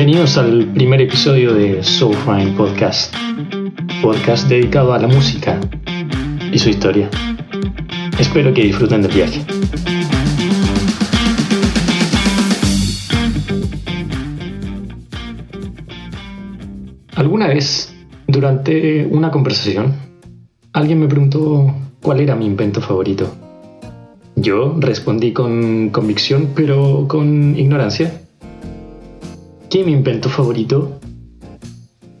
Bienvenidos al primer episodio de Soul Fine Podcast, podcast dedicado a la música y su historia. Espero que disfruten del viaje. Alguna vez, durante una conversación, alguien me preguntó cuál era mi invento favorito. Yo respondí con convicción, pero con ignorancia que mi invento favorito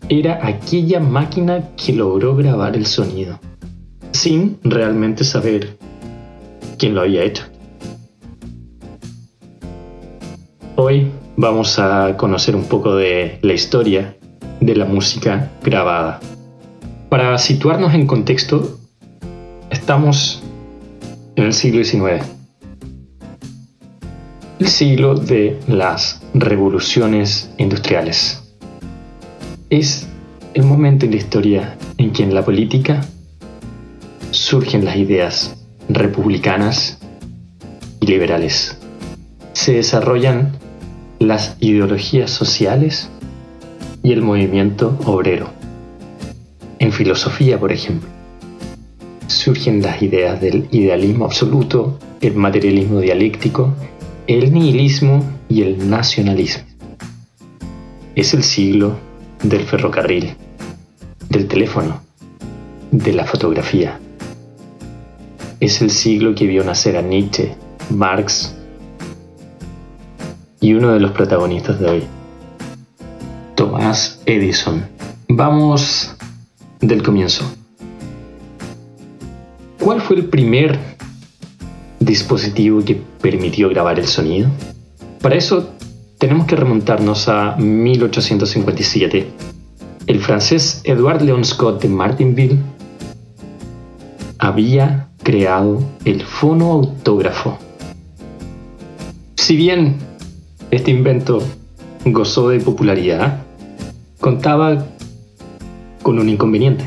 era aquella máquina que logró grabar el sonido, sin realmente saber quién lo había hecho. Hoy vamos a conocer un poco de la historia de la música grabada. Para situarnos en contexto, estamos en el siglo XIX el siglo de las revoluciones industriales. Es el momento en la historia en que en la política surgen las ideas republicanas y liberales. Se desarrollan las ideologías sociales y el movimiento obrero. En filosofía, por ejemplo, surgen las ideas del idealismo absoluto, el materialismo dialéctico el nihilismo y el nacionalismo. Es el siglo del ferrocarril, del teléfono, de la fotografía. Es el siglo que vio nacer a Nietzsche, Marx y uno de los protagonistas de hoy, Thomas Edison. Vamos del comienzo. ¿Cuál fue el primer dispositivo que permitió grabar el sonido? Para eso tenemos que remontarnos a 1857. El francés Edouard Leon Scott de Martinville había creado el fonoautógrafo. Si bien este invento gozó de popularidad, contaba con un inconveniente.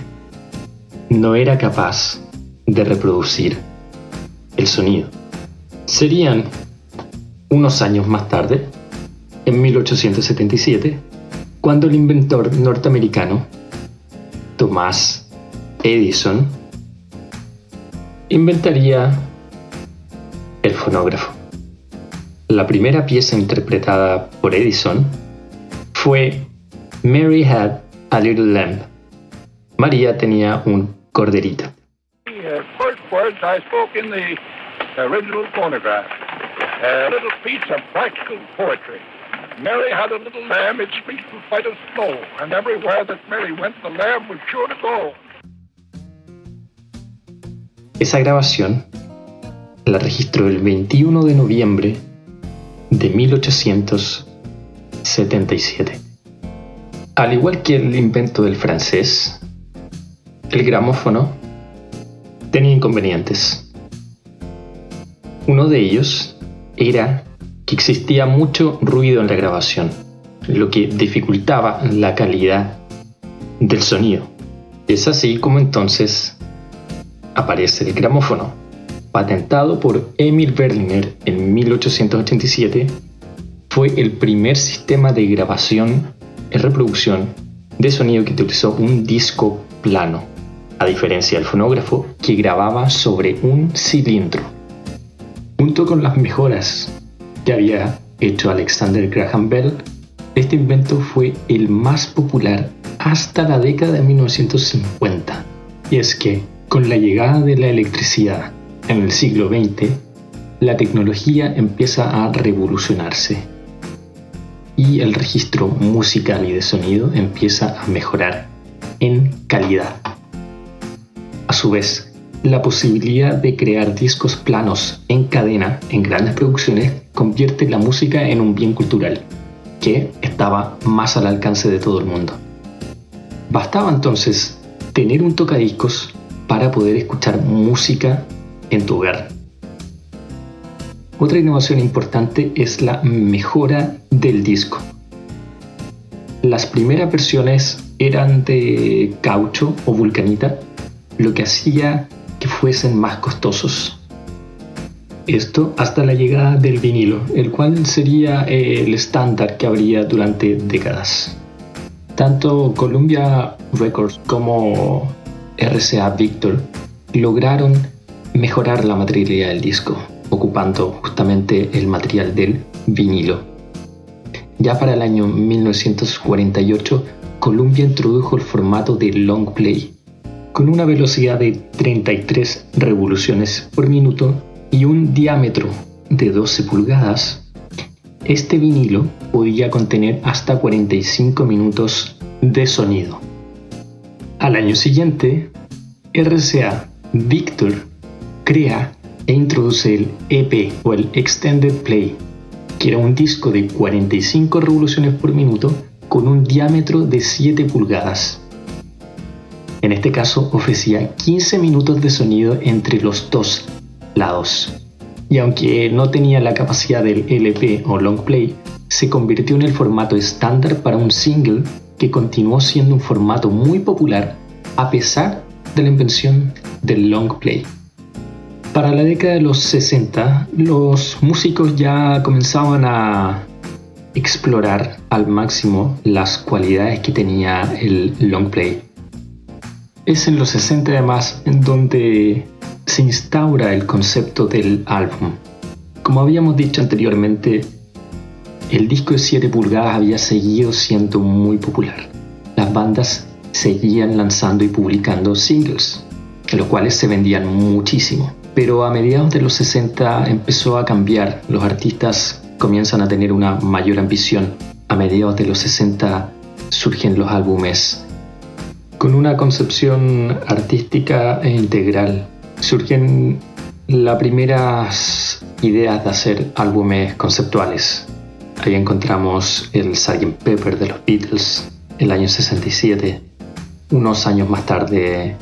No era capaz de reproducir el sonido. Serían unos años más tarde, en 1877, cuando el inventor norteamericano Thomas Edison inventaría el fonógrafo. La primera pieza interpretada por Edison fue Mary Had a Little Lamb. María tenía un corderito. Original phonograph. A little piece of practical poetry. Mary had a little lamb, its feet were white as snow, and everywhere that Mary went, the lamb was sure to go. Esa grabación la registró el 21 de noviembre de 1877. Al igual que el invento del francés, el gramófono tenía inconvenientes. Uno de ellos era que existía mucho ruido en la grabación, lo que dificultaba la calidad del sonido. Es así como entonces aparece el gramófono, patentado por Emil Berliner en 1887, fue el primer sistema de grabación y reproducción de sonido que utilizó un disco plano, a diferencia del fonógrafo que grababa sobre un cilindro. Junto con las mejoras que había hecho Alexander Graham Bell, este invento fue el más popular hasta la década de 1950. Y es que, con la llegada de la electricidad en el siglo XX, la tecnología empieza a revolucionarse y el registro musical y de sonido empieza a mejorar en calidad. A su vez, la posibilidad de crear discos planos en cadena en grandes producciones convierte la música en un bien cultural que estaba más al alcance de todo el mundo. Bastaba entonces tener un tocadiscos para poder escuchar música en tu hogar. Otra innovación importante es la mejora del disco. Las primeras versiones eran de caucho o vulcanita, lo que hacía fuesen más costosos. Esto hasta la llegada del vinilo, el cual sería eh, el estándar que habría durante décadas. Tanto Columbia Records como RCA Victor lograron mejorar la materialidad del disco, ocupando justamente el material del vinilo. Ya para el año 1948, Columbia introdujo el formato de long play, con una velocidad de 33 revoluciones por minuto y un diámetro de 12 pulgadas. Este vinilo podía contener hasta 45 minutos de sonido. Al año siguiente, RCA Victor crea e introduce el EP o el Extended Play, que era un disco de 45 revoluciones por minuto con un diámetro de 7 pulgadas. En este caso ofrecía 15 minutos de sonido entre los dos lados. Y aunque no tenía la capacidad del LP o long play, se convirtió en el formato estándar para un single que continuó siendo un formato muy popular a pesar de la invención del long play. Para la década de los 60, los músicos ya comenzaban a explorar al máximo las cualidades que tenía el long play. Es en los 60 además en donde se instaura el concepto del álbum. Como habíamos dicho anteriormente, el disco de 7 pulgadas había seguido siendo muy popular. Las bandas seguían lanzando y publicando singles, los cuales se vendían muchísimo. Pero a mediados de los 60 empezó a cambiar, los artistas comienzan a tener una mayor ambición. A mediados de los 60 surgen los álbumes con una concepción artística e integral. Surgen las primeras ideas de hacer álbumes conceptuales. Ahí encontramos el Sgt. Pepper de los Beatles, el año 67. Unos años más tarde,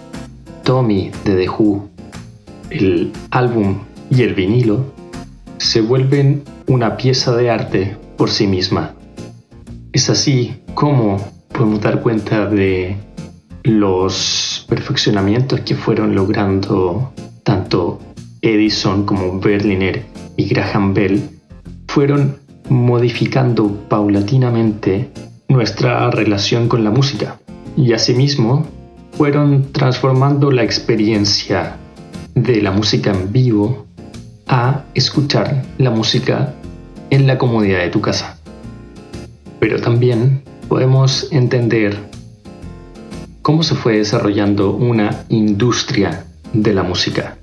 Tommy de The Who, el álbum y el vinilo se vuelven una pieza de arte por sí misma. Es así como podemos dar cuenta de los perfeccionamientos que fueron logrando tanto Edison como Berliner y Graham Bell fueron modificando paulatinamente nuestra relación con la música y asimismo fueron transformando la experiencia de la música en vivo a escuchar la música en la comodidad de tu casa. Pero también podemos entender cómo se fue desarrollando una industria de la música.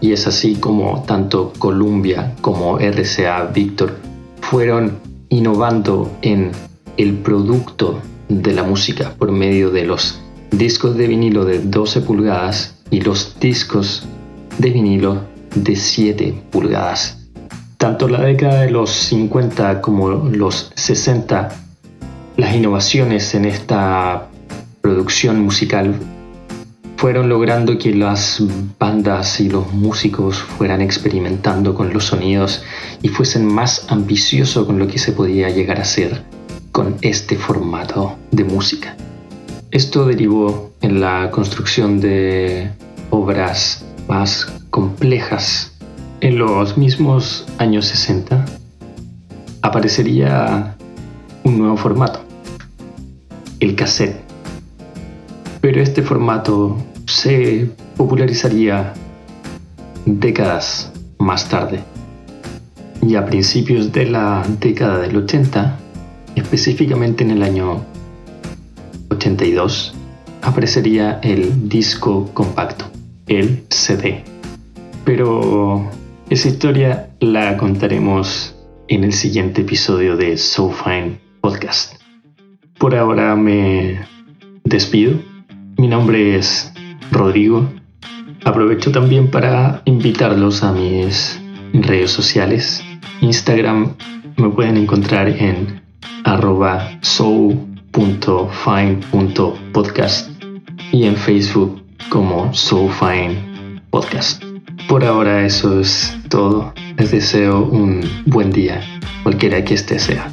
Y es así como tanto Columbia como RCA Victor fueron innovando en el producto de la música por medio de los discos de vinilo de 12 pulgadas y los discos de vinilo de 7 pulgadas. Tanto la década de los 50 como los 60, las innovaciones en esta producción musical fueron logrando que las bandas y los músicos fueran experimentando con los sonidos y fuesen más ambiciosos con lo que se podía llegar a hacer con este formato de música. Esto derivó en la construcción de obras más complejas. En los mismos años 60 aparecería un nuevo formato, el cassette. Pero este formato se popularizaría décadas más tarde. Y a principios de la década del 80, específicamente en el año 82 aparecería el disco compacto, el CD. Pero esa historia la contaremos en el siguiente episodio de So Fine Podcast. Por ahora me despido. Mi nombre es Rodrigo. Aprovecho también para invitarlos a mis redes sociales. Instagram me pueden encontrar en arroba soul.fine.podcast y en Facebook como Soulfine Podcast. Por ahora eso es todo. Les deseo un buen día, cualquiera que este sea.